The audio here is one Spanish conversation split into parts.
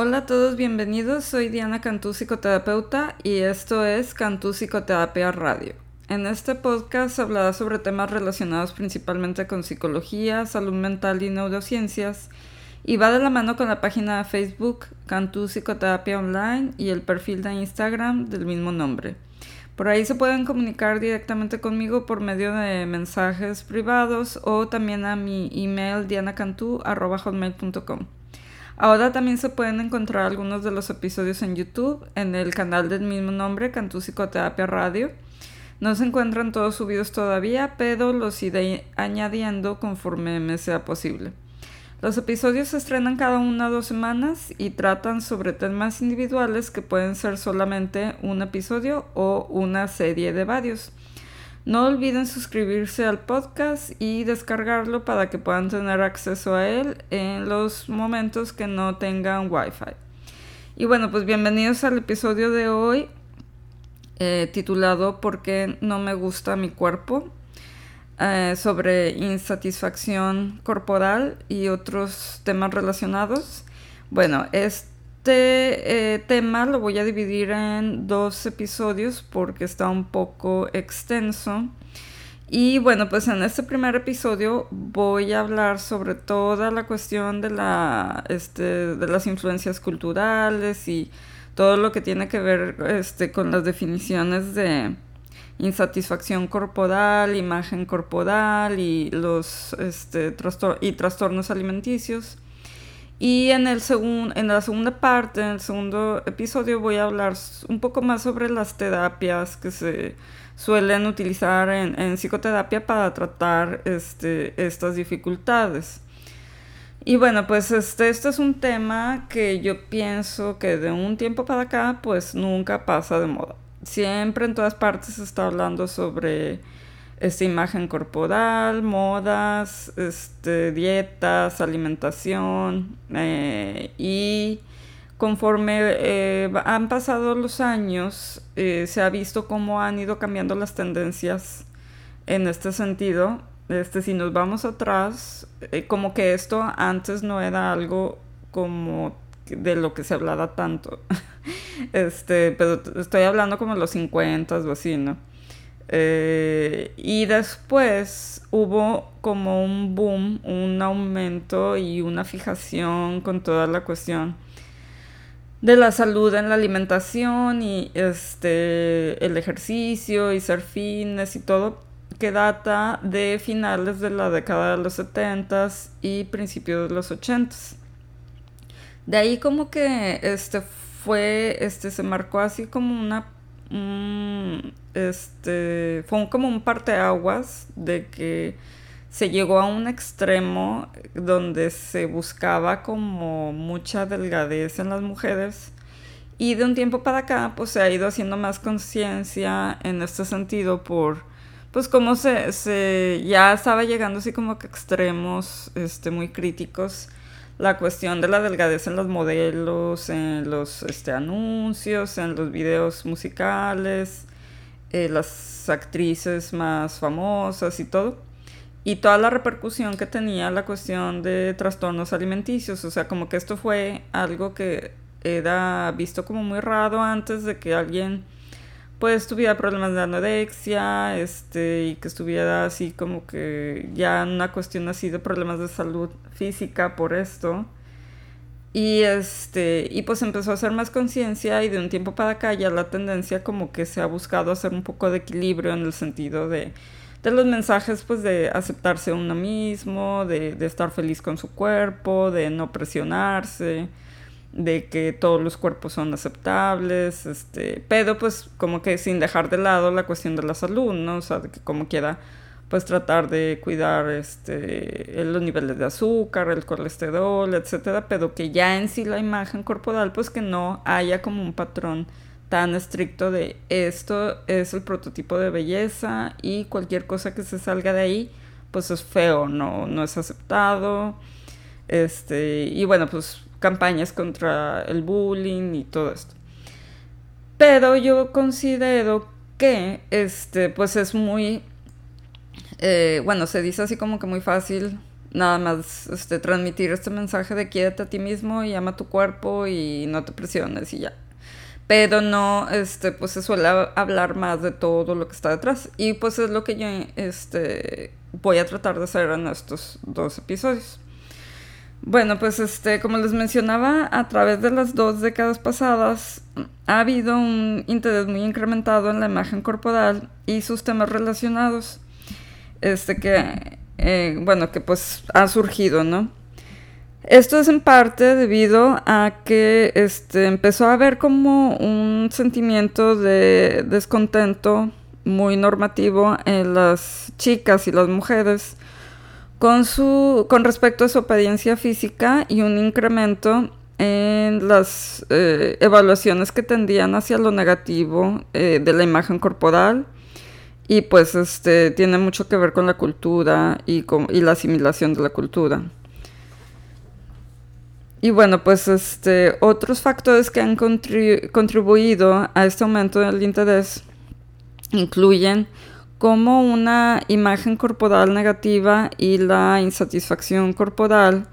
Hola a todos, bienvenidos. Soy Diana Cantú, psicoterapeuta, y esto es Cantú Psicoterapia Radio. En este podcast hablará sobre temas relacionados principalmente con psicología, salud mental y neurociencias, y va de la mano con la página de Facebook Cantú Psicoterapia Online y el perfil de Instagram del mismo nombre. Por ahí se pueden comunicar directamente conmigo por medio de mensajes privados o también a mi email dianacantú.com. Ahora también se pueden encontrar algunos de los episodios en YouTube, en el canal del mismo nombre, Cantú Psicoterapia Radio. No se encuentran todos subidos todavía, pero los iré añadiendo conforme me sea posible. Los episodios se estrenan cada una o dos semanas y tratan sobre temas individuales que pueden ser solamente un episodio o una serie de varios. No olviden suscribirse al podcast y descargarlo para que puedan tener acceso a él en los momentos que no tengan wifi. Y bueno, pues bienvenidos al episodio de hoy eh, titulado ¿Por qué no me gusta mi cuerpo? Eh, sobre insatisfacción corporal y otros temas relacionados. Bueno, este este eh, tema lo voy a dividir en dos episodios porque está un poco extenso. Y bueno, pues en este primer episodio voy a hablar sobre toda la cuestión de, la, este, de las influencias culturales y todo lo que tiene que ver este, con las definiciones de insatisfacción corporal, imagen corporal y los este, y trastornos alimenticios. Y en, el en la segunda parte, en el segundo episodio, voy a hablar un poco más sobre las terapias que se suelen utilizar en, psicoterapia para tratar este, estas dificultades. Y bueno, pues este, este es un tema que yo pienso que de un tiempo para acá, pues nunca pasa de moda. Siempre en todas partes se está hablando sobre esta imagen corporal, modas, este, dietas, alimentación eh, y conforme eh, han pasado los años eh, se ha visto cómo han ido cambiando las tendencias en este sentido. Este, si nos vamos atrás, como que esto antes no era algo como de lo que se hablaba tanto. este, pero estoy hablando como los 50 o así, ¿no? Eh, y después hubo como un boom, un aumento y una fijación con toda la cuestión de la salud en la alimentación y este el ejercicio y ser fitness y todo que data de finales de la década de los 70 y principios de los 80 De ahí como que este fue este se marcó así como una este, fue como un parteaguas de que se llegó a un extremo donde se buscaba como mucha delgadez en las mujeres. Y de un tiempo para acá pues se ha ido haciendo más conciencia en este sentido por pues como se, se ya estaba llegando así como que extremos este muy críticos la cuestión de la delgadez en los modelos, en los este, anuncios, en los videos musicales, eh, las actrices más famosas y todo. Y toda la repercusión que tenía la cuestión de trastornos alimenticios. O sea, como que esto fue algo que era visto como muy raro antes de que alguien pues tuviera problemas de anorexia, este, y que estuviera así como que ya una cuestión así de problemas de salud física por esto. Y este, y pues empezó a hacer más conciencia y de un tiempo para acá ya la tendencia como que se ha buscado hacer un poco de equilibrio en el sentido de, de los mensajes pues de aceptarse uno mismo, de, de estar feliz con su cuerpo, de no presionarse de que todos los cuerpos son aceptables, este, pero pues como que sin dejar de lado la cuestión de la salud, ¿no? O sea, de que como quiera pues tratar de cuidar este los niveles de azúcar, el colesterol, etcétera, pero que ya en sí la imagen corporal pues que no haya como un patrón tan estricto de esto es el prototipo de belleza y cualquier cosa que se salga de ahí pues es feo, no no es aceptado. Este, y bueno, pues campañas contra el bullying y todo esto. Pero yo considero que este, pues es muy, eh, bueno, se dice así como que muy fácil nada más este, transmitir este mensaje de quiérete a ti mismo y ama tu cuerpo y no te presiones y ya. Pero no, este, pues se suele hablar más de todo lo que está detrás. Y pues es lo que yo este, voy a tratar de hacer en estos dos episodios. Bueno, pues este, como les mencionaba, a través de las dos décadas pasadas ha habido un interés muy incrementado en la imagen corporal y sus temas relacionados. Este que, eh, bueno, que pues ha surgido, ¿no? Esto es en parte debido a que este, empezó a haber como un sentimiento de descontento muy normativo en las chicas y las mujeres con, su, con respecto a su apariencia física y un incremento en las eh, evaluaciones que tendían hacia lo negativo eh, de la imagen corporal y pues este tiene mucho que ver con la cultura y, con, y la asimilación de la cultura. Y bueno, pues este, otros factores que han contribuido a este aumento del interés incluyen cómo una imagen corporal negativa y la insatisfacción corporal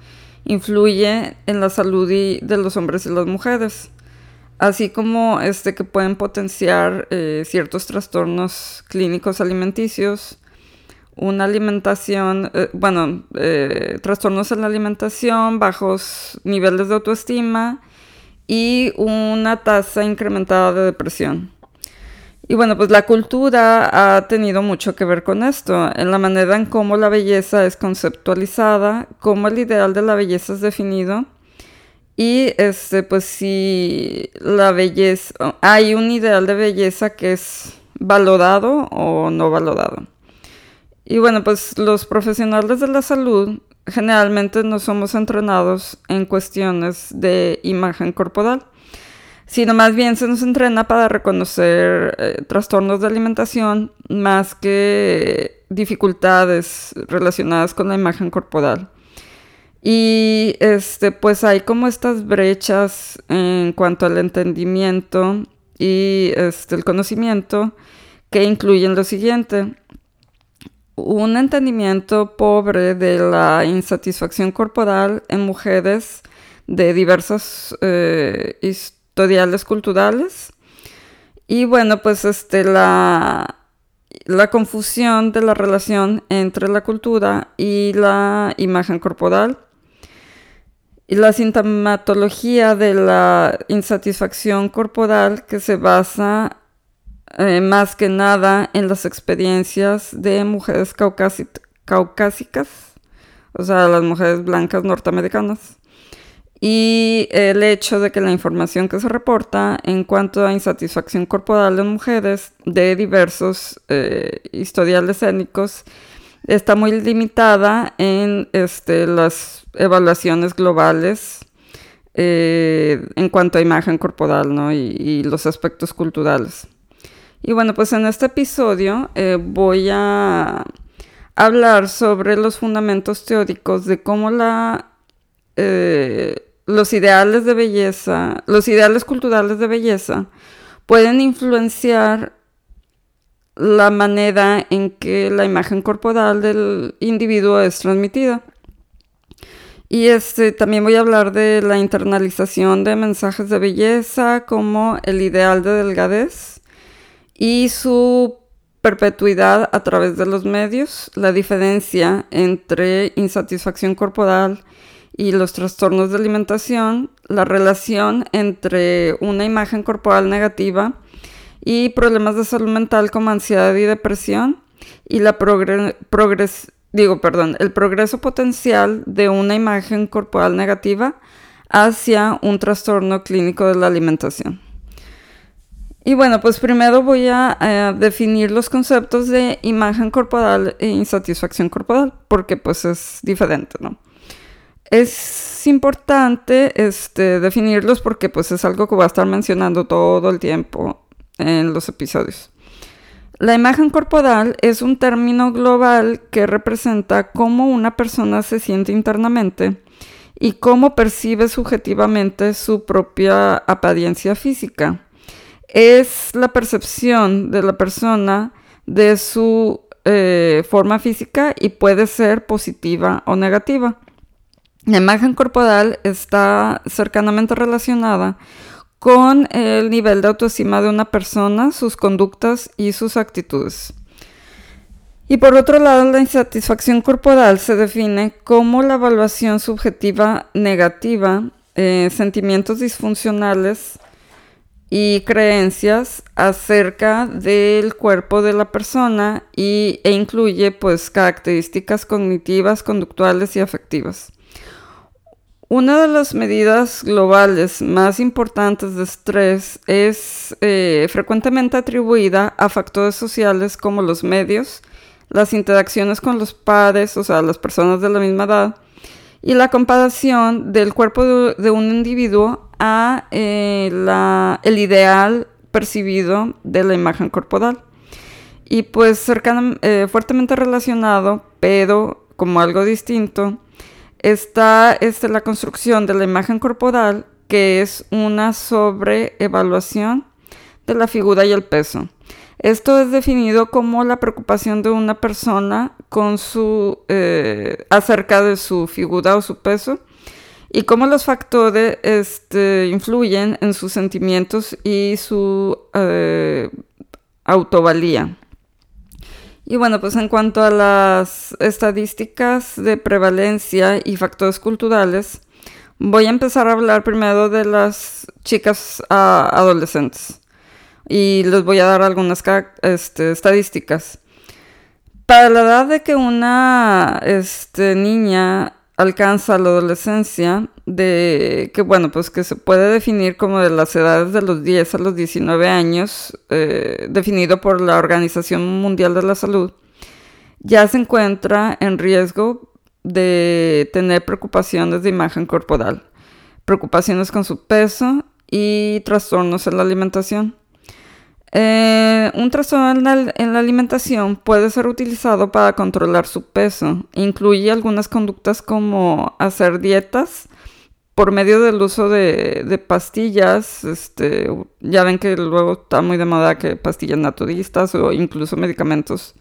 influye en la salud de los hombres y las mujeres, así como este, que pueden potenciar eh, ciertos trastornos clínicos alimenticios, una alimentación, eh, bueno, eh, trastornos en la alimentación, bajos niveles de autoestima y una tasa incrementada de depresión. Y bueno, pues la cultura ha tenido mucho que ver con esto, en la manera en cómo la belleza es conceptualizada, cómo el ideal de la belleza es definido. Y este, pues si la belleza, hay un ideal de belleza que es valorado o no valorado. Y bueno, pues los profesionales de la salud generalmente no somos entrenados en cuestiones de imagen corporal sino más bien se nos entrena para reconocer eh, trastornos de alimentación más que dificultades relacionadas con la imagen corporal. Y este, pues hay como estas brechas en cuanto al entendimiento y este, el conocimiento que incluyen lo siguiente. Un entendimiento pobre de la insatisfacción corporal en mujeres de diversas eh, tutoriales culturales. Y bueno, pues este, la, la confusión de la relación entre la cultura y la imagen corporal. Y la sintomatología de la insatisfacción corporal que se basa eh, más que nada en las experiencias de mujeres caucásicas, o sea, las mujeres blancas norteamericanas y el hecho de que la información que se reporta en cuanto a insatisfacción corporal en mujeres de diversos eh, historiales étnicos está muy limitada en este, las evaluaciones globales eh, en cuanto a imagen corporal ¿no? y, los aspectos culturales. Y bueno, pues en este episodio eh, voy a hablar sobre los fundamentos teóricos de cómo la los ideales de belleza, los ideales culturales de belleza pueden influenciar la manera en que la imagen corporal del individuo es transmitida. Y este, también voy a hablar de la internalización de mensajes de belleza como el ideal de delgadez y su perpetuidad a través de los medios, la diferencia entre insatisfacción corporal y los trastornos de alimentación, la relación entre una imagen corporal negativa y problemas de salud mental como ansiedad y depresión y la digo, perdón, el progreso potencial de una imagen corporal negativa hacia un trastorno clínico de la alimentación. Y bueno, pues primero voy a eh, definir los conceptos de imagen corporal e insatisfacción corporal, porque pues es diferente, ¿no? Es importante este, definirlos porque pues es algo que voy a estar mencionando todo el tiempo en los episodios. La imagen corporal es un término global que representa cómo una persona se siente internamente y cómo percibe subjetivamente su propia apariencia física. Es la percepción de la persona de su eh, forma física y puede ser positiva o negativa. La imagen corporal está cercanamente relacionada con el nivel de autoestima de una persona, sus conductas y sus actitudes. Y por otro lado, la insatisfacción corporal se define como la evaluación subjetiva negativa, eh, sentimientos disfuncionales y creencias acerca del cuerpo de la persona y, e incluye pues características cognitivas, conductuales y afectivas. Una de las medidas globales más importantes de estrés es eh, frecuentemente atribuida a factores sociales como los medios, las interacciones con los padres, o sea, las personas de la misma edad, y la comparación del cuerpo de, un individuo a eh, el ideal percibido de la imagen corporal. Y pues cercano, eh, fuertemente relacionado, pero como algo distinto, está este, la construcción de la imagen corporal, que es una sobreevaluación de la figura y el peso. Esto es definido como la preocupación de una persona con su, eh, acerca de su figura o su peso y cómo los factores este, influyen en sus sentimientos y su eh, autovalía. Y bueno, pues en cuanto a las estadísticas de prevalencia y factores culturales, voy a empezar a hablar primero de las chicas ah, adolescentes y les voy a dar algunas este, estadísticas. Para la edad de que una este, niña alcanza la adolescencia, de que bueno, pues que se puede definir como de las edades de los 10 a los 19 años, eh, definido por la Organización Mundial de la Salud, ya se encuentra en riesgo de tener preocupaciones de imagen corporal, preocupaciones con su peso y trastornos en la alimentación. Eh, un trastorno en la, alimentación puede ser utilizado para controlar su peso. Incluye algunas conductas como hacer dietas por medio del uso de, pastillas. Este, ya ven que luego está muy de moda que pastillas naturistas o incluso medicamentos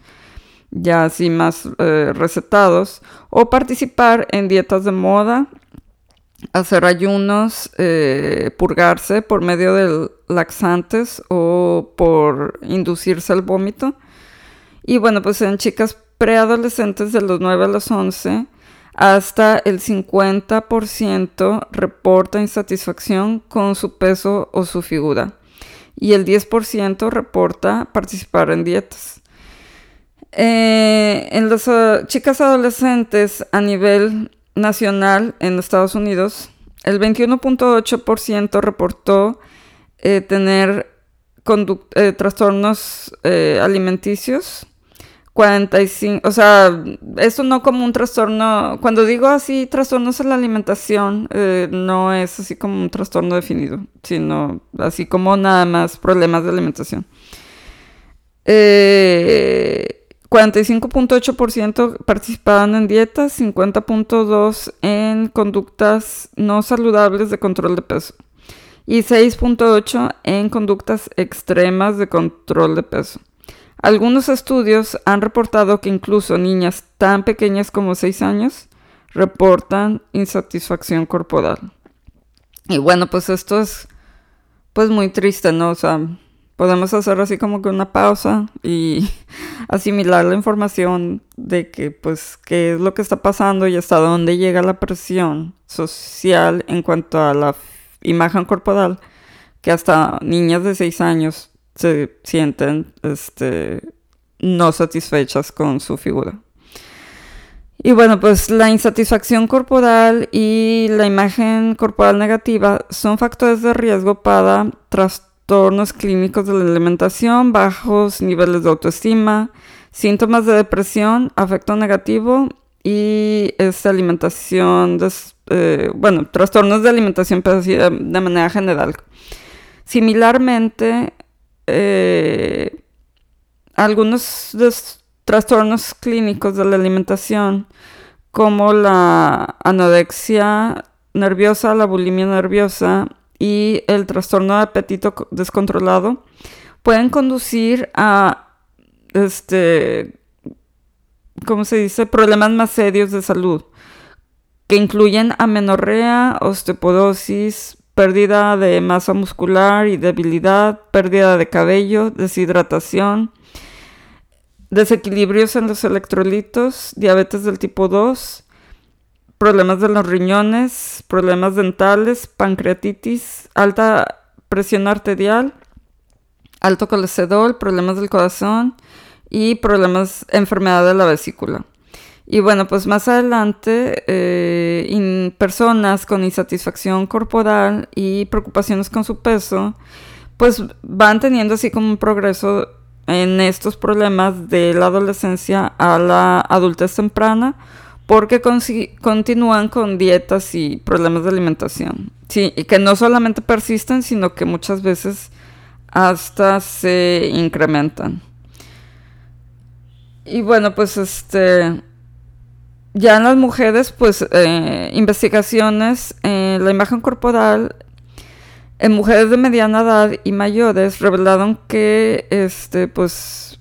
ya así más eh, recetados. O participar en dietas de moda hacer ayunos, eh, purgarse por medio de laxantes o por inducirse al vómito. Y bueno, pues en chicas preadolescentes de los 9 a los 11, hasta el 50% reporta insatisfacción con su peso o su figura. Y el 10% reporta participar en dietas. Eh, en las uh, chicas adolescentes a nivel nacional en Estados Unidos, el 21.8% reportó eh, tener eh, trastornos eh, alimenticios. 45, o sea, esto no como un trastorno, cuando digo así trastornos en la alimentación, no es así como un trastorno definido, sino así como nada más problemas de alimentación. Eh, 45.8% participaban en dietas, 50.2% en conductas no saludables de control de peso y 6.8% en conductas extremas de control de peso. Algunos estudios han reportado que incluso niñas tan pequeñas como 6 años reportan insatisfacción corporal. Y bueno, pues esto es pues muy triste, ¿no? O sea, podemos hacer así como que una pausa y asimilar la información de que pues qué es lo que está pasando y hasta dónde llega la presión social en cuanto a la imagen corporal que hasta niñas de 6 años se sienten este no satisfechas con su figura. Y bueno, pues la insatisfacción corporal y la imagen corporal negativa son factores de riesgo para trastornos trastornos clínicos de la alimentación, bajos niveles de autoestima, síntomas de depresión, afecto negativo y esta alimentación, eh, bueno, trastornos de alimentación, pero así de, manera general. Similarmente, eh, algunos trastornos clínicos de la alimentación, como la anorexia nerviosa, la bulimia nerviosa, y el trastorno de apetito descontrolado pueden conducir a este, ¿cómo se dice? Problemas más serios de salud, que incluyen amenorrea, osteoporosis, pérdida de masa muscular y debilidad, pérdida de cabello, deshidratación, desequilibrios en los electrolitos, diabetes del tipo 2, problemas de los riñones, problemas dentales, pancreatitis, alta presión arterial, alto colesterol, problemas del corazón y problemas, enfermedad de la vesícula. Y bueno, pues más adelante, eh, personas con insatisfacción corporal y preocupaciones con su peso, pues van teniendo así como un progreso en estos problemas de la adolescencia a la adultez temprana porque continúan con dietas y problemas de alimentación. Sí, y que no solamente persisten, sino que muchas veces hasta se incrementan. Y bueno, pues este ya en las mujeres, pues eh, investigaciones en la imagen corporal en mujeres de mediana edad y mayores revelaron que este pues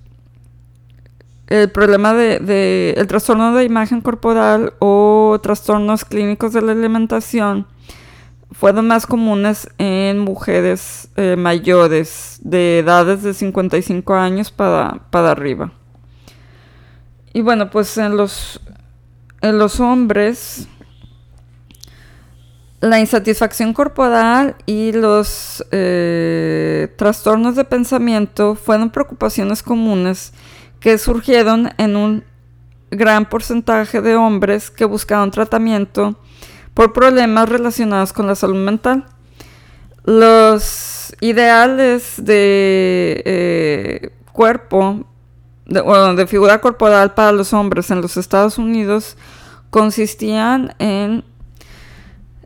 el problema de, el trastorno de imagen corporal o trastornos clínicos de la alimentación fueron más comunes en mujeres eh, mayores de edades de 55 años para, para arriba. Y bueno, pues en los en los hombres, la insatisfacción corporal y los eh, trastornos de pensamiento fueron preocupaciones comunes que surgieron en un gran porcentaje de hombres que buscaban tratamiento por problemas relacionados con la salud mental. Los ideales de eh, cuerpo de, de figura corporal para los hombres en los Estados Unidos consistían en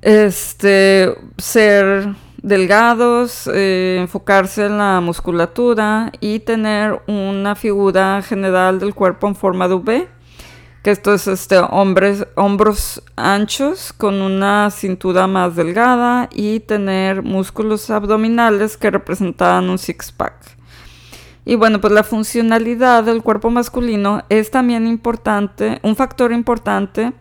este ser delgados, eh, enfocarse en la musculatura y tener una figura general del cuerpo en forma de V, que esto es este, hombres, hombros anchos con una cintura más delgada y tener músculos abdominales que representaban un six-pack. Y bueno, pues la funcionalidad del cuerpo masculino es también importante, un factor importante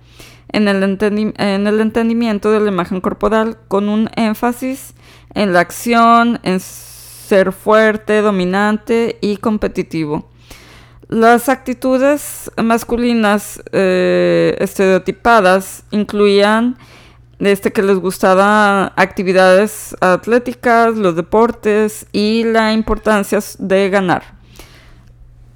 en el, en el entendimiento de la imagen corporal, con un énfasis en la acción, en ser fuerte, dominante y competitivo. Las actitudes masculinas eh, estereotipadas incluían este, que les gustaban actividades atléticas, los deportes y la importancia de ganar.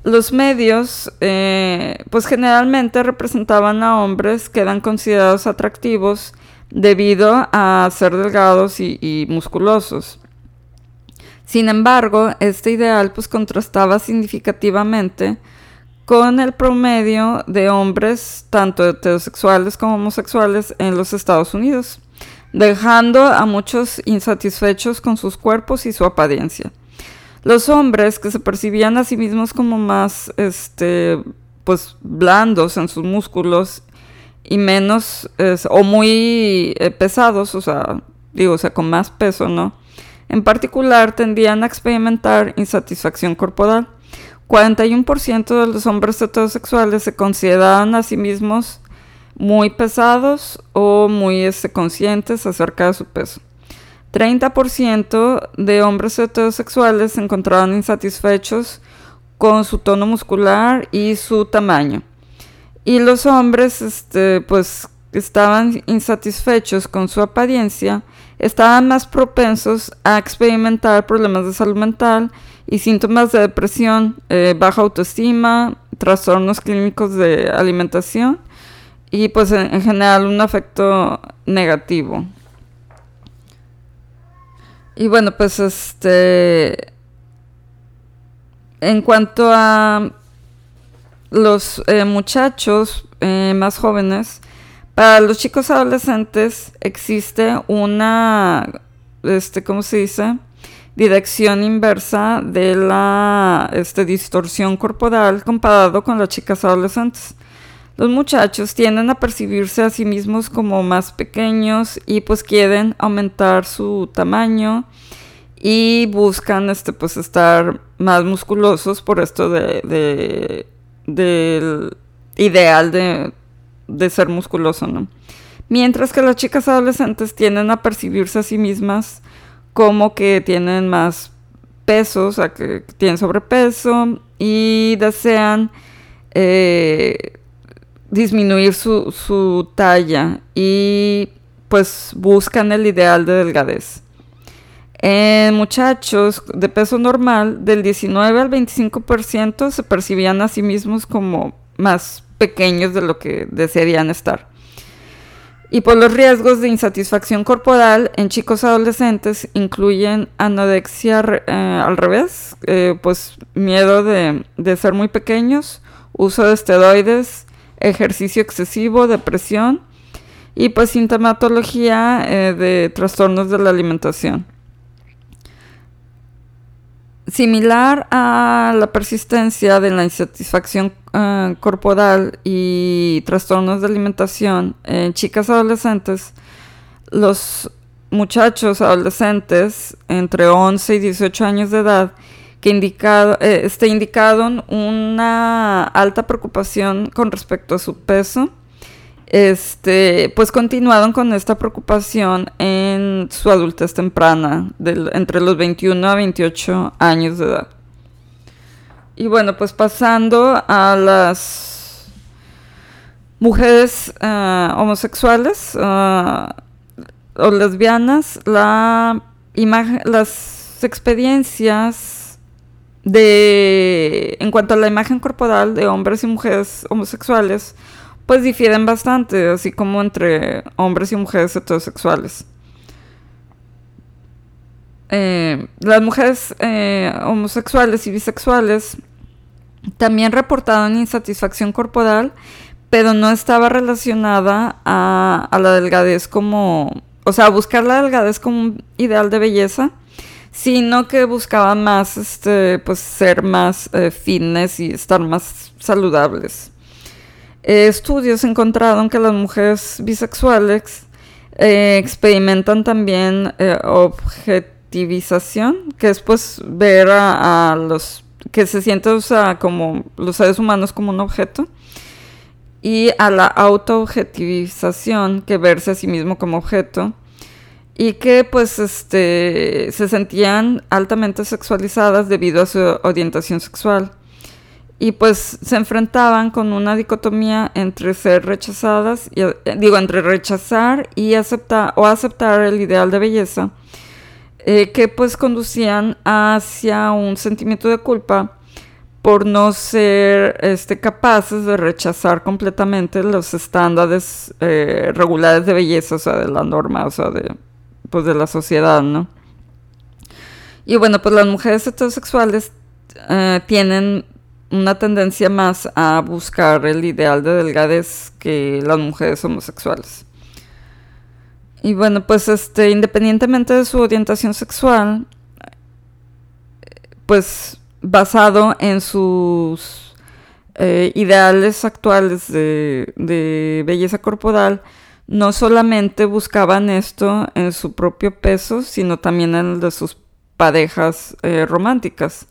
Los medios, eh, pues generalmente representaban a hombres que eran considerados atractivos debido a ser delgados y, musculosos. Sin embargo, este ideal pues contrastaba significativamente con el promedio de hombres, tanto heterosexuales como homosexuales, en los Estados Unidos, dejando a muchos insatisfechos con sus cuerpos y su apariencia. Los hombres que se percibían a sí mismos como más, este, pues, blandos en sus músculos y menos, o muy eh, pesados, o sea, digo, o sea, con más peso, ¿no? En particular, tendían a experimentar insatisfacción corporal 41% de los hombres heterosexuales se consideraban a sí mismos muy pesados o muy este, conscientes acerca de su peso. 30% de hombres heterosexuales se encontraban insatisfechos con su tono muscular y su tamaño. Y los hombres, este, pues, estaban insatisfechos con su apariencia, estaban más propensos a experimentar problemas de salud mental y síntomas de depresión, eh, baja autoestima, trastornos clínicos de alimentación y pues en, general un afecto negativo. Y bueno, pues este en cuanto a los eh, muchachos eh, más jóvenes, para los chicos adolescentes existe una, este, ¿cómo se dice? dirección inversa de la este, distorsión corporal comparado con las chicas adolescentes. Los muchachos tienden a percibirse a sí mismos como más pequeños y pues quieren aumentar su tamaño y buscan este pues estar más musculosos por esto de, del ideal de, de ser musculoso, ¿no? Mientras que las chicas adolescentes tienden a percibirse a sí mismas como que tienen más peso, o sea, que tienen sobrepeso y desean eh, disminuir su, su talla y pues buscan el ideal de delgadez. En muchachos de peso normal, del 19 al 25% se percibían a sí mismos como más pequeños de lo que desearían estar. Y por los riesgos de insatisfacción corporal en chicos adolescentes incluyen anorexia eh, al revés, eh, pues miedo de, ser muy pequeños, uso de esteroides, ejercicio excesivo, depresión y pues sintomatología eh, de trastornos de la alimentación. Similar a la persistencia de la insatisfacción eh, corporal y trastornos de alimentación en chicas adolescentes, los muchachos adolescentes entre 11 y 18 años de edad que indicado, eh, este, indicaron una alta preocupación con respecto a su peso este, pues continuaron con esta preocupación en su adultez temprana, entre los 21 a 28 años de edad. Y bueno, pues pasando a las mujeres ah, homosexuales ah, o lesbianas, la las experiencias de, en cuanto a la imagen corporal de hombres y mujeres homosexuales, pues difieren bastante, así como entre hombres y mujeres heterosexuales. Eh, las mujeres eh, homosexuales y bisexuales también reportaron insatisfacción corporal, pero no estaba relacionada a, la delgadez como, o sea, buscar la delgadez como un ideal de belleza, sino que buscaban más, este, pues ser más eh, fitness y estar más saludables. Eh, estudios encontraron que las mujeres bisexuales eh, experimentan también eh, objetivización, que es pues ver a, los que se sienten como los seres humanos como un objeto, y a la autoobjetivización, que verse a sí mismo como objeto, y que pues este, se sentían altamente sexualizadas debido a su orientación sexual y pues se enfrentaban con una dicotomía entre ser rechazadas, y, eh, digo, entre rechazar y aceptar o aceptar el ideal de belleza, eh, que pues conducían hacia un sentimiento de culpa por no ser este, capaces de rechazar completamente los estándares eh, regulares de belleza, o sea, de la norma, o sea, de, pues, de la sociedad, ¿no? Y bueno, pues las mujeres heterosexuales tienen una tendencia más a buscar el ideal de delgadez que las mujeres homosexuales. Y bueno, pues este, independientemente de su orientación sexual, pues basado en sus eh, ideales actuales de, belleza corporal, no solamente buscaban esto en su propio peso, sino también en el de sus parejas eh, románticas.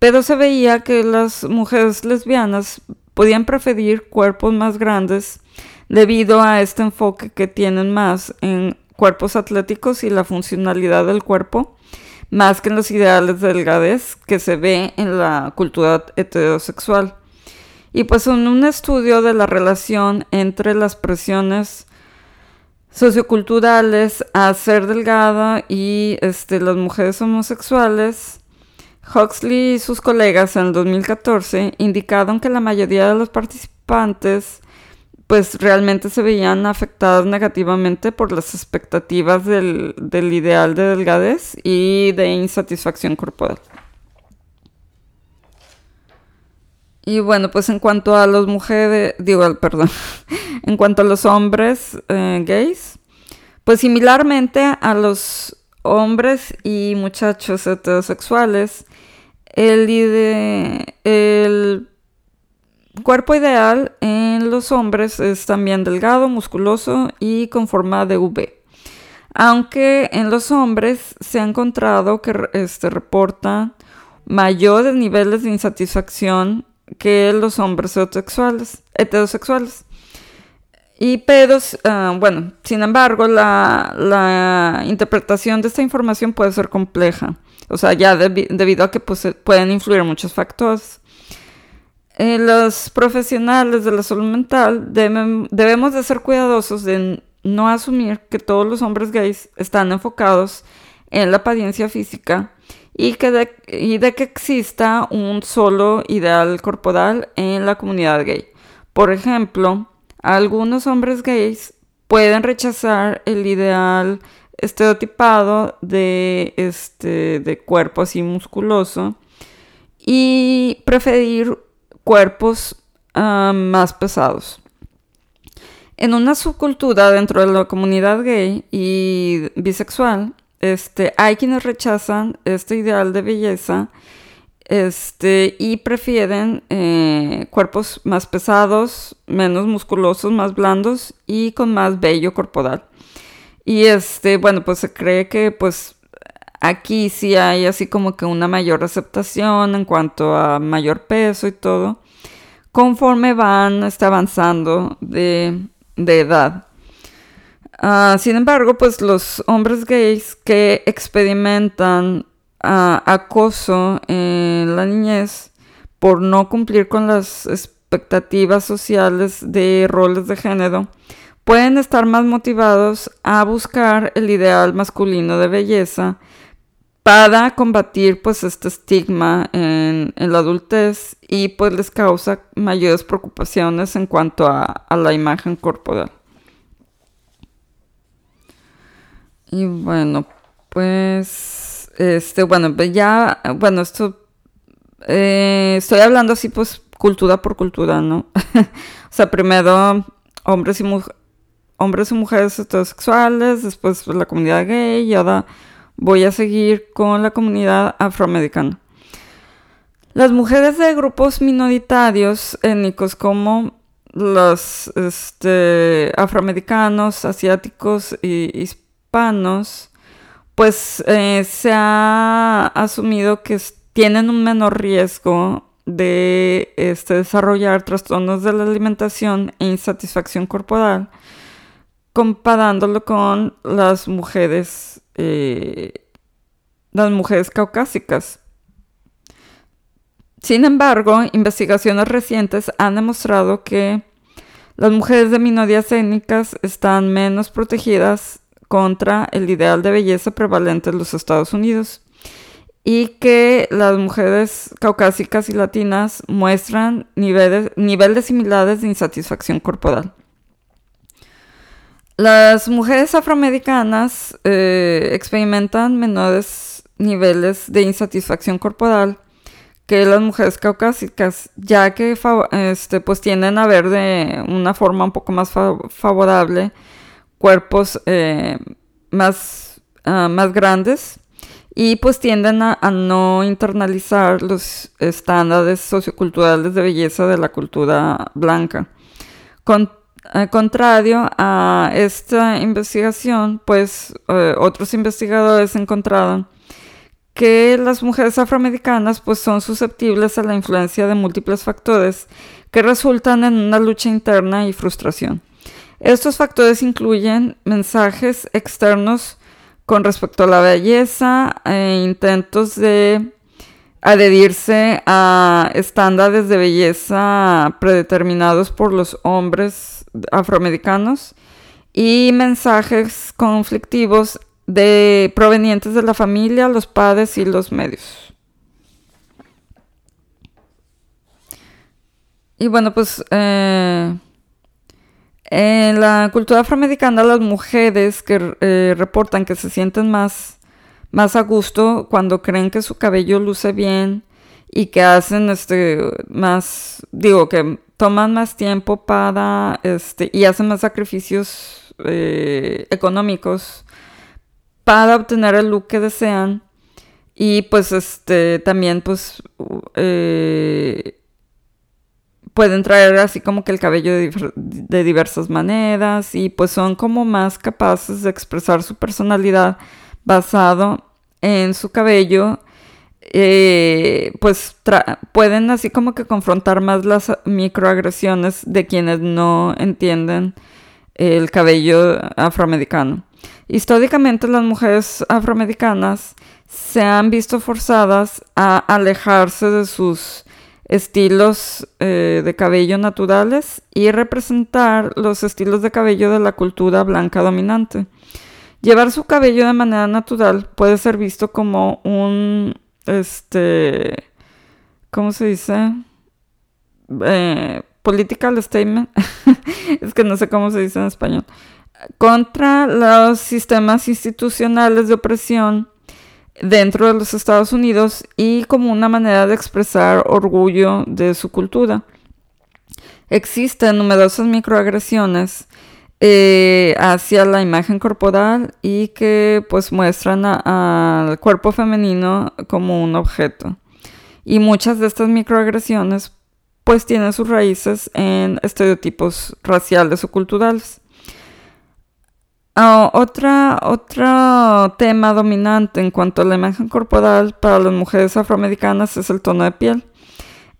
Pero se veía que las mujeres lesbianas podían preferir cuerpos más grandes debido a este enfoque que tienen más en cuerpos atléticos y la funcionalidad del cuerpo, más que en los ideales de delgadez que se ve en la cultura heterosexual. Y pues en un estudio de la relación entre las presiones socioculturales a ser delgada y este, las mujeres homosexuales, Huxley y sus colegas en el 2014 indicaron que la mayoría de los participantes pues realmente se veían afectados negativamente por las expectativas del, ideal de delgadez y de insatisfacción corporal. Y bueno, pues en cuanto a las mujeres, digo, perdón, en cuanto a los hombres eh, gays, pues similarmente a los hombres y muchachos heterosexuales, el, el cuerpo ideal en los hombres es también delgado, musculoso y con forma de V. Aunque en los hombres se ha encontrado que este, reportan mayores niveles de insatisfacción que los hombres heterosexuales. heterosexuales. Y pero, ah, bueno, sin embargo, la, interpretación de esta información puede ser compleja. O sea, ya debido a que pues, pueden influir muchos factores. Eh, los profesionales de la salud mental debemos de ser cuidadosos de no asumir que todos los hombres gays están enfocados en la apariencia física y, que de, y de que exista un solo ideal corporal en la comunidad gay. Por ejemplo, algunos hombres gays pueden rechazar el ideal estereotipado de, este, de cuerpo así musculoso y preferir cuerpos ah, más pesados. En una subcultura dentro de la comunidad gay y bisexual, este, hay quienes rechazan este ideal de belleza este, y prefieren eh, cuerpos más pesados, menos musculosos, más blandos y con más vello corporal. Y este, bueno, pues se cree que pues aquí sí hay así como que una mayor aceptación en cuanto a mayor peso y todo, conforme van este, avanzando de, de edad. Ah, sin embargo, pues los hombres gays que experimentan ah, acoso en la niñez por no cumplir con las expectativas sociales de roles de género, pueden estar más motivados a buscar el ideal masculino de belleza para combatir pues este estigma en, la adultez y pues les causa mayores preocupaciones en cuanto a la imagen corporal. Y bueno, pues, este, bueno, ya, bueno, esto, eh, estoy hablando así, pues, cultura por cultura, ¿no? o sea, primero hombres y, hombres y mujeres heterosexuales, después pues, la comunidad gay y ahora voy a seguir con la comunidad afroamericana. Las mujeres de grupos minoritarios étnicos como los este, afroamericanos, asiáticos y hispanos, panos, pues eh, se ha asumido que tienen un menor riesgo de este, desarrollar trastornos de la alimentación e insatisfacción corporal, comparándolo con las mujeres, eh, las mujeres caucásicas. Sin embargo, investigaciones recientes han demostrado que las mujeres de minorías étnicas están menos protegidas contra el ideal de belleza prevalente en los Estados Unidos y que las mujeres caucásicas y latinas muestran niveles, niveles similares de insatisfacción corporal. Las mujeres afroamericanas eh, experimentan menores niveles de insatisfacción corporal que las mujeres caucásicas, ya que este, pues tienden a ver de una forma un poco más favorable cuerpos eh, más, ah, más grandes y pues tienden a, no internalizar los estándares socioculturales de belleza de la cultura blanca. Contrario a esta investigación, pues eh, otros investigadores encontraron que las mujeres afroamericanas pues son susceptibles a la influencia de múltiples factores que resultan en una lucha interna y frustración. Estos factores incluyen mensajes externos con respecto a la belleza e intentos de adherirse a estándares de belleza predeterminados por los hombres afroamericanos y mensajes conflictivos de provenientes de la familia, los padres y los medios. Y bueno, pues eh, en la cultura afroamericana, las mujeres que eh, reportan que se sienten más, más a gusto cuando creen que su cabello luce bien y que hacen este más, digo, que toman más tiempo para, este, y hacen más sacrificios eh, económicos para obtener el look que desean. Y pues este también pues eh, pueden traer así como que el cabello de, diversas maneras y pues son como más capaces de expresar su personalidad basado en su cabello eh, pues pueden así como que confrontar más las microagresiones de quienes no entienden el cabello afroamericano. Históricamente las mujeres afroamericanas se han visto forzadas a alejarse de sus estilos eh, de cabello naturales y representar los estilos de cabello de la cultura blanca dominante. Llevar su cabello de manera natural puede ser visto como un, este, ¿cómo se dice? Eh, political statement, es que no sé cómo se dice en español, contra los sistemas institucionales de opresión dentro de los Estados Unidos y como una manera de expresar orgullo de su cultura. Existen numerosas microagresiones eh, hacia la imagen corporal y que pues muestran al cuerpo femenino como un objeto. Y muchas de estas microagresiones pues tienen sus raíces en estereotipos raciales o culturales. Ah, otra, otro tema dominante en cuanto a la imagen corporal para las mujeres afroamericanas es el tono de piel.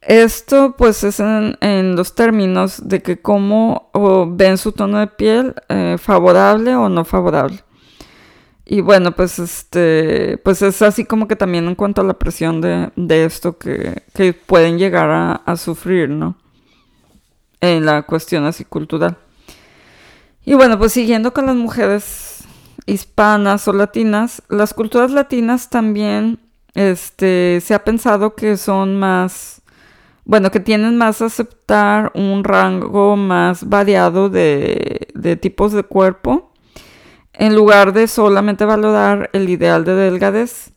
Esto pues es en, los términos de que cómo ven su tono de piel eh, favorable o no favorable. Y bueno, pues este, pues es así como que también en cuanto a la presión de, esto que, pueden llegar a, a, sufrir, ¿no? En la cuestión así cultural. Y bueno, pues siguiendo con las mujeres hispanas o latinas, las culturas latinas también, este, se ha pensado que son más bueno, que tienen más aceptar un rango más variado de, tipos de cuerpo, en lugar de solamente valorar el ideal de delgadez.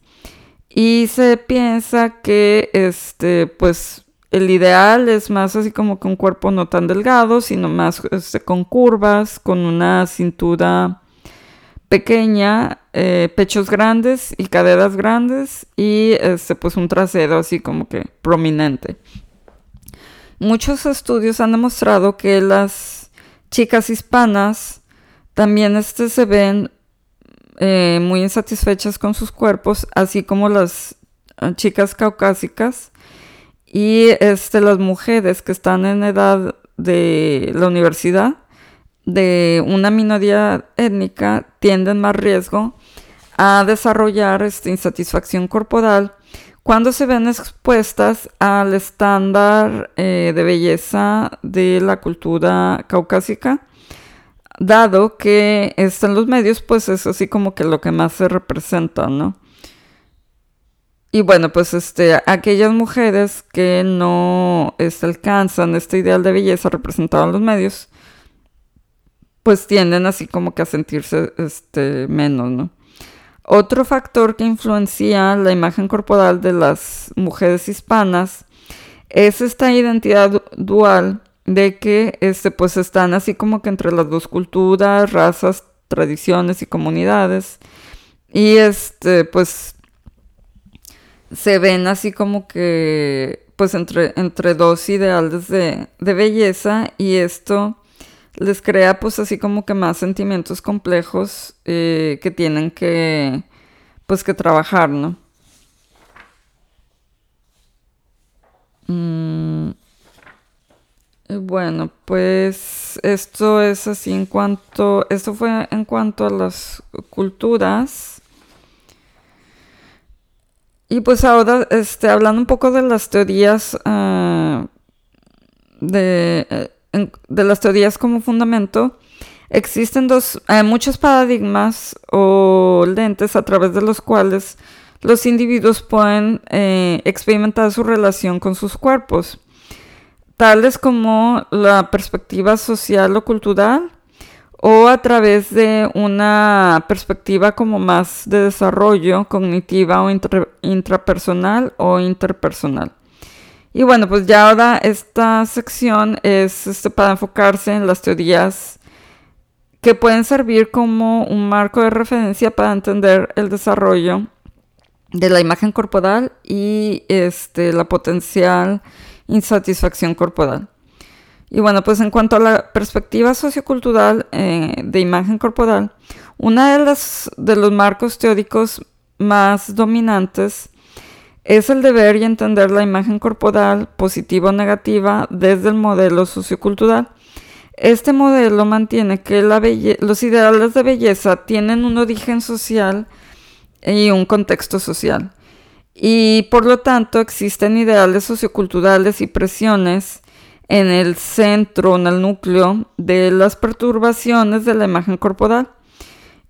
Y se piensa que este, pues, el ideal es más así como que un cuerpo no tan delgado, sino más este, con curvas, con una cintura pequeña, eh, pechos grandes y caderas grandes y este, pues un trasero así como que prominente. Muchos estudios han demostrado que las chicas hispanas también este, se ven eh, muy insatisfechas con sus cuerpos, así como las eh, chicas caucásicas y este, las mujeres que están en edad de la universidad de una minoría étnica tienden más riesgo a desarrollar esta insatisfacción corporal cuando se ven expuestas al estándar eh, de belleza de la cultura caucásica, dado que está en los medios, pues es así como que lo que más se representa, ¿no? Y bueno, pues este, aquellas mujeres que no este, alcanzan este ideal de belleza representado en los medios, pues tienden así como que a sentirse este, menos, ¿no? Otro factor que influencia la imagen corporal de las mujeres hispanas es esta identidad dual de que este, pues están así como que entre las dos culturas, razas, tradiciones y comunidades. Y este, pues se ven así como que pues entre, entre dos ideales de, de belleza y esto les crea pues así como que más sentimientos complejos eh, que tienen que pues que trabajar, ¿no? Mm, bueno, pues esto es así en cuanto, esto fue en cuanto a las culturas. Y pues ahora, este, hablando un poco de las teorías, ah, de, eh, de las teorías como fundamento, existen dos, eh, muchos paradigmas o lentes a través de los cuales los individuos pueden eh, experimentar su relación con sus cuerpos, tales como la perspectiva social o cultural, o a través de una perspectiva como más de desarrollo cognitiva o intrapersonal o interpersonal. Y bueno, pues ya ahora esta sección es este, para enfocarse en las teorías que pueden servir como un marco de referencia para entender el desarrollo de la imagen corporal y este, la potencial insatisfacción corporal. Y bueno, pues en cuanto a la perspectiva sociocultural eh, de imagen corporal, uno de, de los marcos teóricos más dominantes es el de ver y entender la imagen corporal, positiva o negativa, desde el modelo sociocultural. Este modelo mantiene que los ideales de belleza tienen un origen social y un contexto social. Y por lo tanto existen ideales socioculturales y presiones en el centro, en el núcleo de las perturbaciones de la imagen corporal.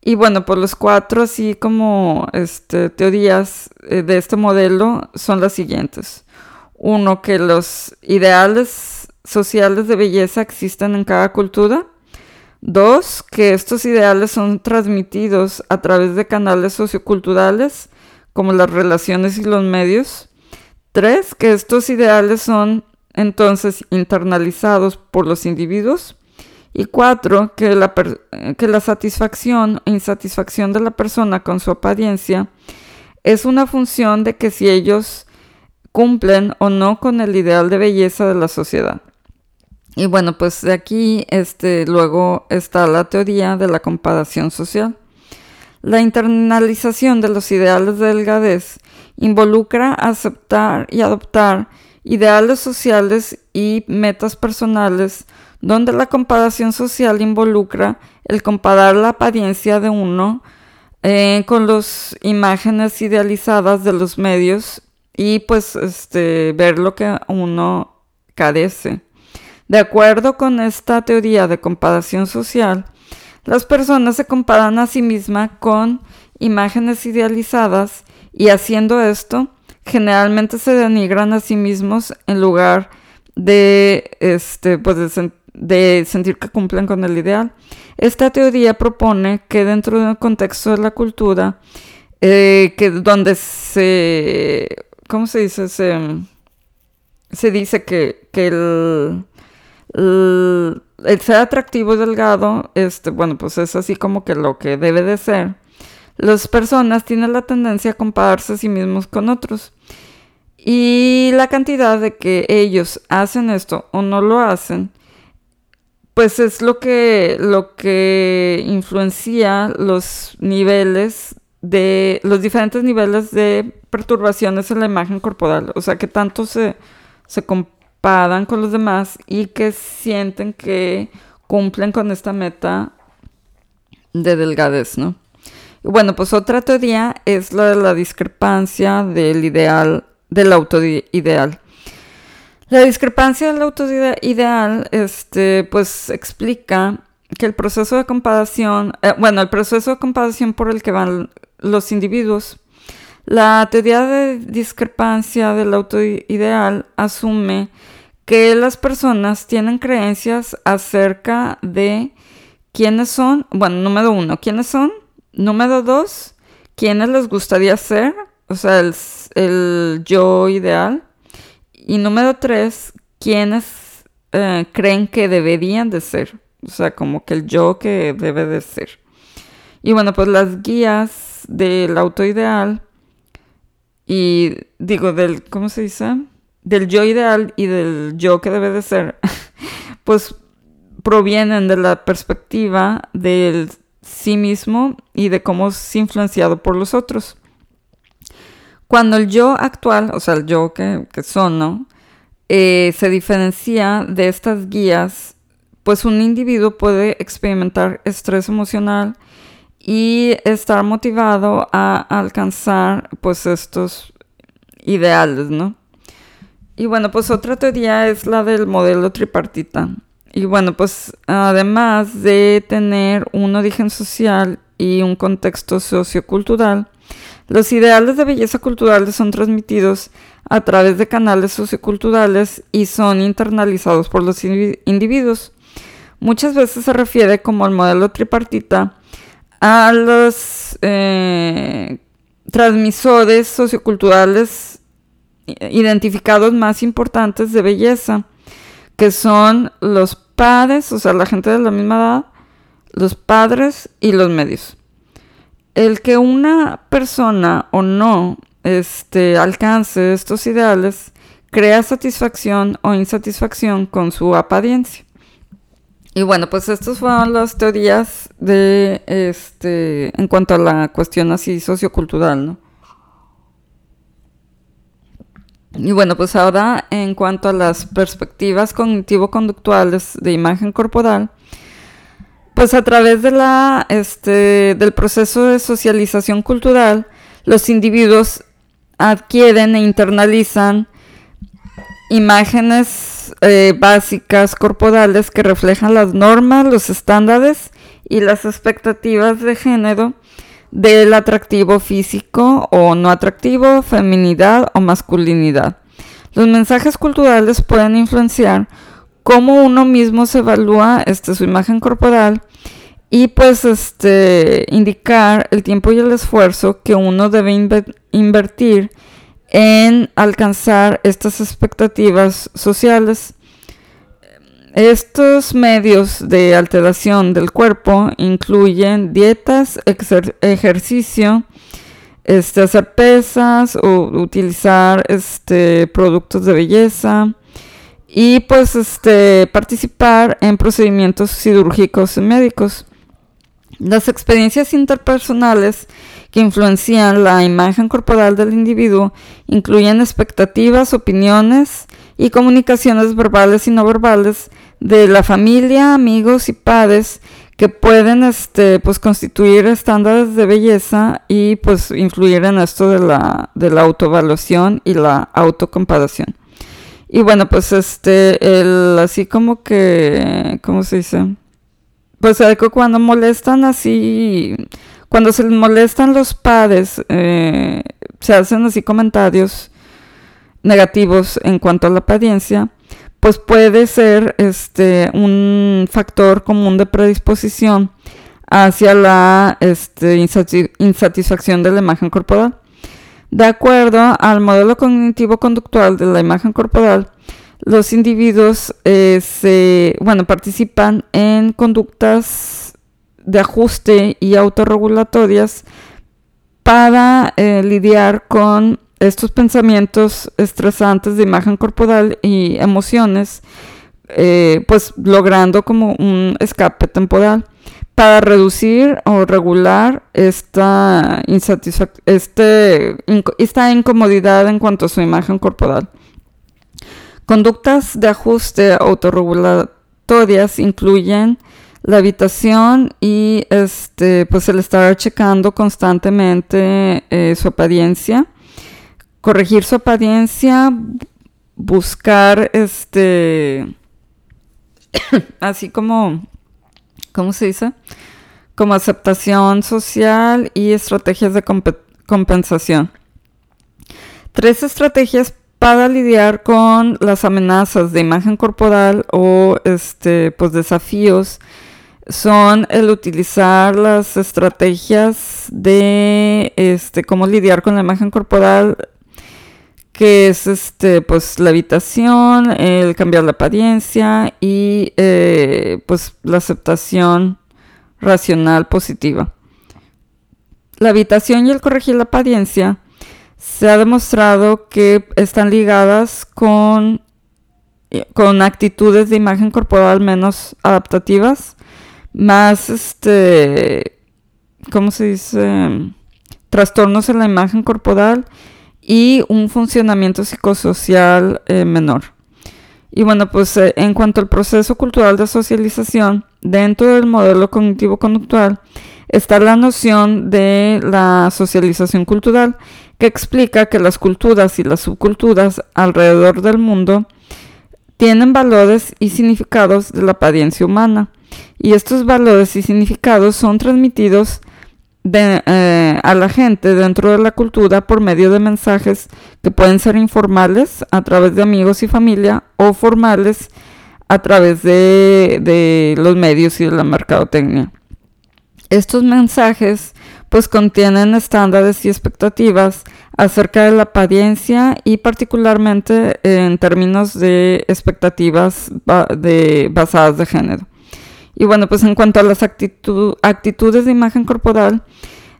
Y bueno, pues los cuatro así como este, teorías eh, de este modelo son las siguientes. Uno, que los ideales sociales de belleza existen en cada cultura. Dos, que estos ideales son transmitidos a través de canales socioculturales como las relaciones y los medios. Tres, que estos ideales son entonces internalizados por los individuos. Y cuatro, que la, que la satisfacción e insatisfacción de la persona con su apariencia es una función de que si ellos cumplen o no con el ideal de belleza de la sociedad. Y bueno, pues de aquí este, luego está la teoría de la comparación social. La internalización de los ideales de delgadez involucra aceptar y adoptar ideales sociales y metas personales donde la comparación social involucra el comparar la apariencia de uno eh, con las imágenes idealizadas de los medios y pues este, ver lo que uno carece. De acuerdo con esta teoría de comparación social, las personas se comparan a sí mismas con imágenes idealizadas y haciendo esto, generalmente se denigran a sí mismos en lugar de, este, pues de sentir que cumplen con el ideal. Esta teoría propone que dentro de un contexto de la cultura, eh, que donde se, ¿cómo se dice? Se, se dice que, que el, el, ser atractivo y delgado, este, bueno, pues es así como que lo que debe de ser. Las personas tienen la tendencia a compararse a sí mismos con otros. Y la cantidad de que ellos hacen esto o no lo hacen pues es lo que, lo que influencia los niveles de, los diferentes niveles de perturbaciones en la imagen corporal. O sea, que tanto se, se comparan con los demás y que sienten que cumplen con esta meta de delgadez, ¿no? Bueno, pues otra teoría es la de la discrepancia del ideal, del autoideal. La discrepancia del auto ideal, este, pues explica que el proceso de comparación, eh, bueno, el proceso de comparación por el que van los individuos, la teoría de discrepancia del auto ideal asume que las personas tienen creencias acerca de quiénes son, bueno, número uno, quiénes son, número dos, quiénes les gustaría ser, o sea, el yo ideal, y número tres, ¿quiénes eh, creen que deberían de ser? O sea, como que el yo que debe de ser. Y bueno, pues las guías del auto ideal y digo del, ¿cómo se dice? Del yo ideal y del yo que debe de ser, pues provienen de la perspectiva del sí mismo y de cómo es influenciado por los otros. Cuando el yo actual, o sea, el yo que, son, ¿no? Eh, se diferencia de estas guías, pues un individuo puede experimentar estrés emocional y estar motivado a alcanzar pues estos ideales, ¿no? Y bueno, pues otra teoría es la del modelo tripartita. Y bueno, pues además de tener un origen social y un contexto sociocultural, los ideales de belleza culturales son transmitidos a través de canales socioculturales y son internalizados por los individuos. Muchas veces se refiere como el modelo tripartita a los eh, transmisores socioculturales identificados más importantes de belleza, que son los padres, o sea, la gente de la misma edad, los padres y los medios el que una persona o no este, alcance estos ideales crea satisfacción o insatisfacción con su apariencia. Y bueno, pues estas fueron las teorías de este en cuanto a la cuestión así sociocultural, ¿no? Y bueno, pues ahora en cuanto a las perspectivas cognitivo-conductuales de imagen corporal, pues a través este, del proceso de socialización cultural, los individuos adquieren e internalizan imágenes eh, básicas corporales que reflejan las normas, los estándares y las expectativas de género del atractivo físico o no atractivo, feminidad o masculinidad. Los mensajes culturales pueden influenciar cómo uno mismo se evalúa este, su imagen corporal y pues este, indicar el tiempo y el esfuerzo que uno debe invertir en alcanzar estas expectativas sociales. Estos medios de alteración del cuerpo incluyen dietas, ejercicio, este, hacer pesas o utilizar este, productos de belleza y pues este, participar en procedimientos cirúrgicos y médicos. Las experiencias interpersonales que influencian la imagen corporal del individuo incluyen expectativas, opiniones y comunicaciones verbales y no verbales de la familia, amigos y padres que pueden este, pues, constituir estándares de belleza y pues influir en esto de la, de la autoevaluación y la autocomparación. Y bueno, pues este, el, así como que, ¿cómo se dice? Pues cuando molestan así, cuando se molestan los padres, eh, se hacen así comentarios negativos en cuanto a la apariencia, pues puede ser este un factor común de predisposición hacia la este, insatisfacción de la imagen corporal. De acuerdo al modelo cognitivo conductual de la imagen corporal, los individuos eh, se, bueno, participan en conductas de ajuste y autorregulatorias para eh, lidiar con estos pensamientos estresantes de imagen corporal y emociones, eh, pues logrando como un escape temporal para reducir o regular esta, este, esta incomodidad en cuanto a su imagen corporal. Conductas de ajuste autorregulatorias incluyen la habitación y este, pues el estar checando constantemente eh, su apariencia, corregir su apariencia, buscar este, así como, ¿cómo se dice? Como aceptación social y estrategias de compensación. Tres estrategias para lidiar con las amenazas de imagen corporal o este, pues, desafíos son el utilizar las estrategias de este, cómo lidiar con la imagen corporal que es este, pues la habitación, el cambiar la apariencia y eh, pues la aceptación racional positiva. La habitación y el corregir la apariencia se ha demostrado que están ligadas con, eh, con actitudes de imagen corporal menos adaptativas, más este, ¿cómo se dice? Trastornos en la imagen corporal y un funcionamiento psicosocial eh, menor. Y bueno, pues eh, en cuanto al proceso cultural de socialización, dentro del modelo cognitivo-conductual está la noción de la socialización cultural, que explica que las culturas y las subculturas alrededor del mundo tienen valores y significados de la apariencia humana. Y estos valores y significados son transmitidos eh, a la gente dentro de la cultura por medio de mensajes que pueden ser informales a través de amigos y familia o formales a través de, de los medios y de la mercadotecnia. Estos mensajes pues contienen estándares y expectativas acerca de la apariencia y particularmente en términos de expectativas de, basadas de género. Y bueno, pues en cuanto a las actitudes de imagen corporal,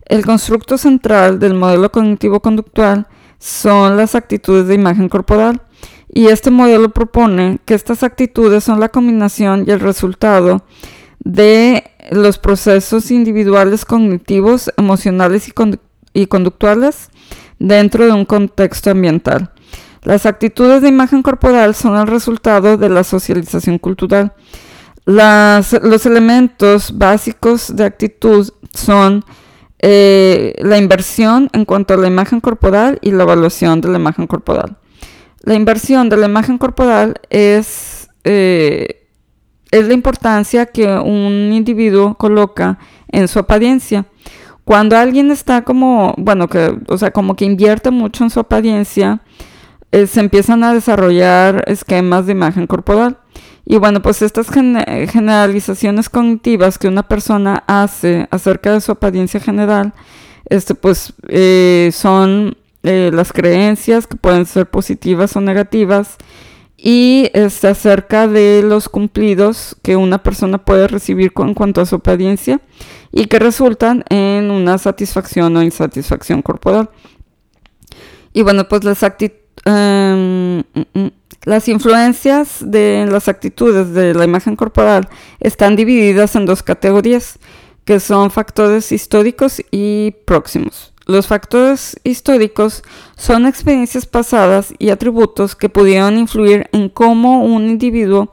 el constructo central del modelo cognitivo-conductual son las actitudes de imagen corporal. Y este modelo propone que estas actitudes son la combinación y el resultado de los procesos individuales cognitivos, emocionales y, conductuales dentro de un contexto ambiental. Las actitudes de imagen corporal son el resultado de la socialización cultural. Los elementos básicos de actitud son eh, la inversión en cuanto a la imagen corporal y la evaluación de la imagen corporal. La inversión de la imagen corporal es, eh, es la importancia que un individuo coloca en su apariencia. Cuando alguien está como, bueno, que, o sea, como que invierte mucho en su apariencia, eh, se empiezan a desarrollar esquemas de imagen corporal. Y bueno, pues estas generalizaciones cognitivas que una persona hace acerca de su apariencia general, este, pues eh, son eh, las creencias que pueden ser positivas o negativas y este, acerca de los cumplidos que una persona puede recibir en cuanto a su apariencia y que resultan en una satisfacción o insatisfacción corporal. Y bueno, pues las em, mm, mm, las influencias de las actitudes de la imagen corporal están divididas en dos categorías, que son factores históricos y próximos. Los factores históricos son experiencias pasadas y atributos que pudieron influir en cómo un individuo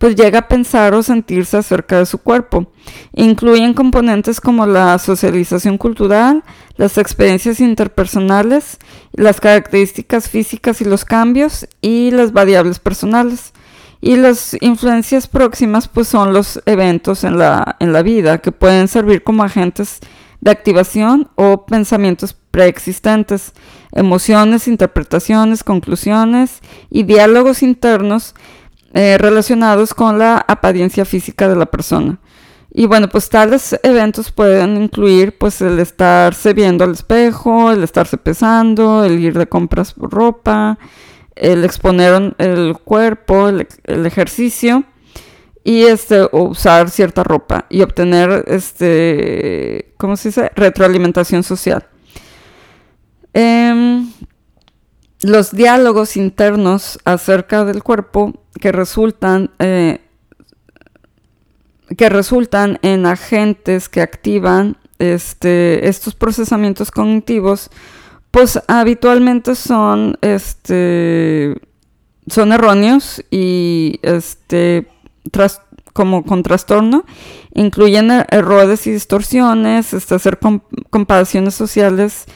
pues llega a pensar o sentirse acerca de su cuerpo. Incluyen componentes como la socialización cultural, las experiencias interpersonales, las características físicas y los cambios y las variables personales. Y las influencias próximas pues son los eventos en la, en la vida que pueden servir como agentes de activación o pensamientos preexistentes, emociones, interpretaciones, conclusiones y diálogos internos eh, relacionados con la apariencia física de la persona. Y bueno, pues tales eventos pueden incluir pues el estarse viendo al espejo, el estarse pesando, el ir de compras por ropa, el exponer el cuerpo, el, ejercicio y este usar cierta ropa y obtener este cómo se dice retroalimentación social em, los diálogos internos acerca del cuerpo que resultan eh, que resultan en agentes que activan este, estos procesamientos cognitivos pues habitualmente son este son erróneos y este como con trastorno, incluyen er-, errores y distorsiones, este, hacer comparaciones sociales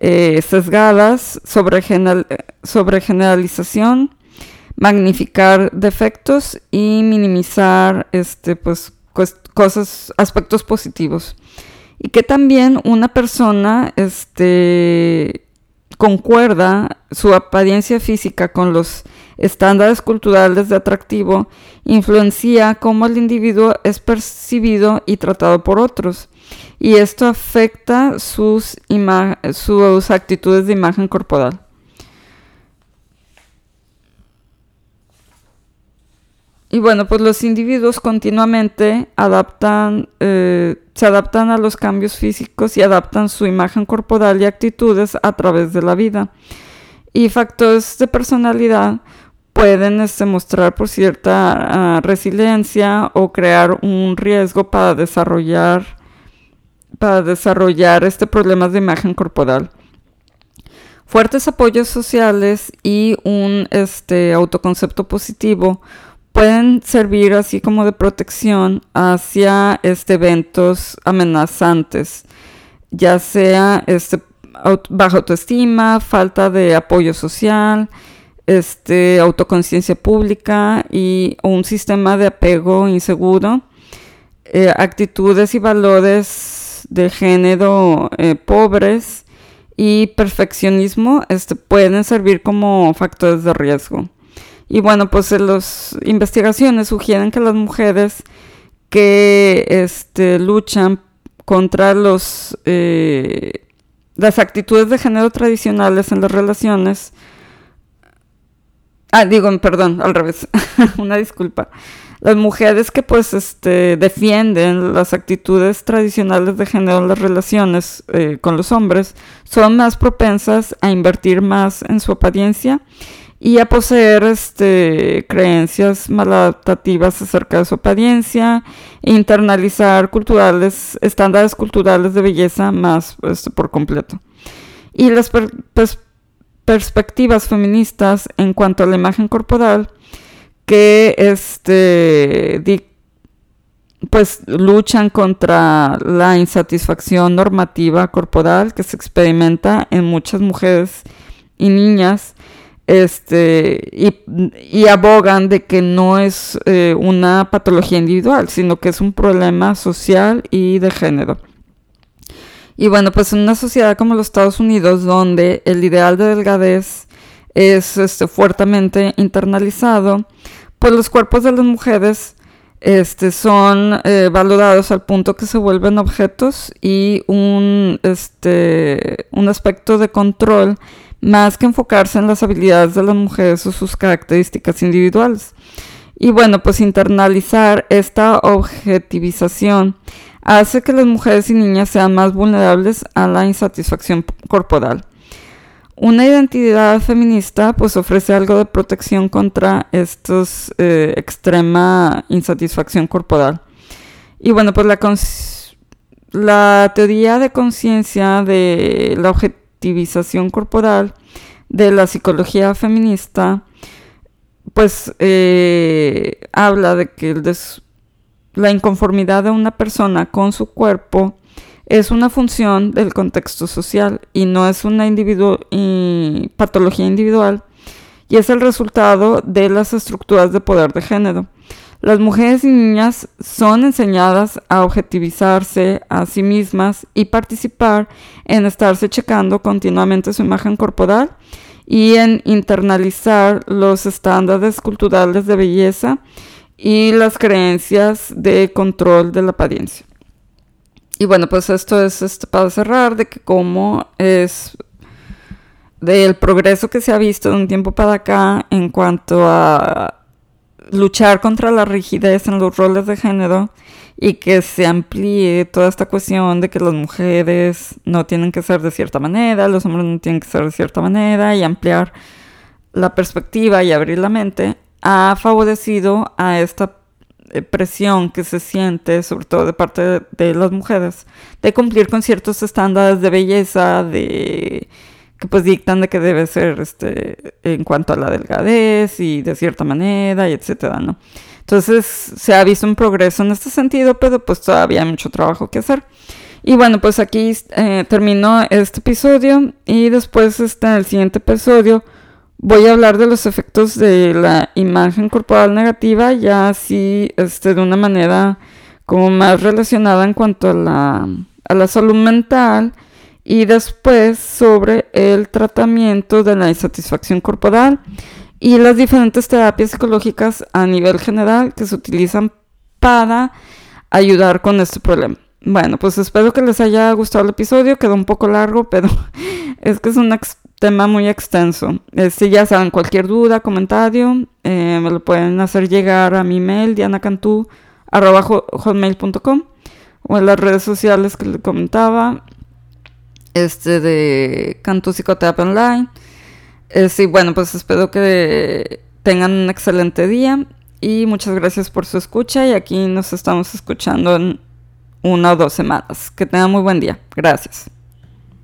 eh, sesgadas, sobre, sobre generalización, magnificar defectos y minimizar este, pues, cosas, aspectos positivos. Y que también una persona este, concuerda su apariencia física con los estándares culturales de atractivo, influencia cómo el individuo es percibido y tratado por otros. Y esto afecta sus, actitudes de imagen corporal. Y bueno, pues los individuos continuamente adaptan, eh, se adaptan a los cambios físicos y adaptan su imagen corporal y actitudes a través de la vida. Y factores de personalidad pueden este, mostrar por cierta ah, resiliencia o crear un riesgo para desarrollar, para desarrollar este problemas de imagen corporal. Fuertes apoyos sociales y un este, autoconcepto positivo pueden servir así como de protección hacia este, eventos amenazantes, ya sea este, baja autoestima, falta de apoyo social, este, autoconciencia pública y un sistema de apego inseguro, eh, actitudes y valores de género eh, pobres y perfeccionismo este, pueden servir como factores de riesgo. Y bueno, pues las investigaciones sugieren que las mujeres que este, luchan contra los, eh, las actitudes de género tradicionales en las relaciones, ah, digo, perdón, al revés, una disculpa. Las mujeres que pues este, defienden las actitudes tradicionales de género en las relaciones eh, con los hombres son más propensas a invertir más en su apariencia y a poseer este, creencias maladaptativas acerca de su apariencia, internalizar culturales, estándares culturales de belleza más este, por completo. Y las perspectivas feministas en cuanto a la imagen corporal que este pues luchan contra la insatisfacción normativa corporal que se experimenta en muchas mujeres y niñas este y, abogan de que no es eh, una patología individual sino que es un problema social y de género. Y bueno pues en una sociedad como los Estados Unidos donde el ideal de delgadez es este, fuertemente internalizado pues los cuerpos de las mujeres este, son eh, valorados al punto que se vuelven objetos y un, este, un aspecto de control más que enfocarse en las habilidades de las mujeres o sus características individuales. Y bueno, pues internalizar esta objetivización hace que las mujeres y niñas sean más vulnerables a la insatisfacción corporal. Una identidad feminista pues ofrece algo de protección contra estos eh, extrema insatisfacción corporal. Y bueno, pues la, la teoría de conciencia de la objetivización corporal de la psicología feminista pues eh, habla de que la inconformidad de una persona con su cuerpo es una función del contexto social y no es una patología individual y es el resultado de las estructuras de poder de género. Las mujeres y niñas son enseñadas a objetivizarse a sí mismas y participar en estarse checando continuamente su imagen corporal y en internalizar los estándares culturales de belleza y las creencias de control de la apariencia. Y bueno, pues esto es este, para cerrar de que como es del progreso que se ha visto de un tiempo para acá en cuanto a luchar contra la rigidez en los roles de género y que se amplíe toda esta cuestión de que las mujeres no tienen que ser de cierta manera, los hombres no tienen que ser de cierta manera y ampliar la perspectiva y abrir la mente, ha favorecido a esta presión que se siente, sobre todo de parte de, las mujeres, de cumplir con ciertos estándares de belleza, de que pues dictan de que debe ser este en cuanto a la delgadez y de cierta manera y etcétera, ¿no? Entonces se ha visto un progreso en este sentido, pero pues todavía hay mucho trabajo que hacer. Y bueno, pues aquí eh, terminó este episodio y después está el siguiente episodio Voy a hablar de los efectos de la imagen corporal negativa, ya así este, de una manera como más relacionada en cuanto a la, a la salud mental y después sobre el tratamiento de la insatisfacción corporal y las diferentes terapias psicológicas a nivel general que se utilizan para ayudar con este problema. Bueno, pues espero que les haya gustado el episodio, quedó un poco largo, pero es que es una tema muy extenso. Eh, si ya saben, cualquier duda, comentario, eh, me lo pueden hacer llegar a mi mail, dianacantú.com o en las redes sociales que les comentaba, este de Cantú Psicoterapia Online. Eh, sí, bueno, pues espero que tengan un excelente día y muchas gracias por su escucha y aquí nos estamos escuchando en una o dos semanas. Que tengan muy buen día. Gracias.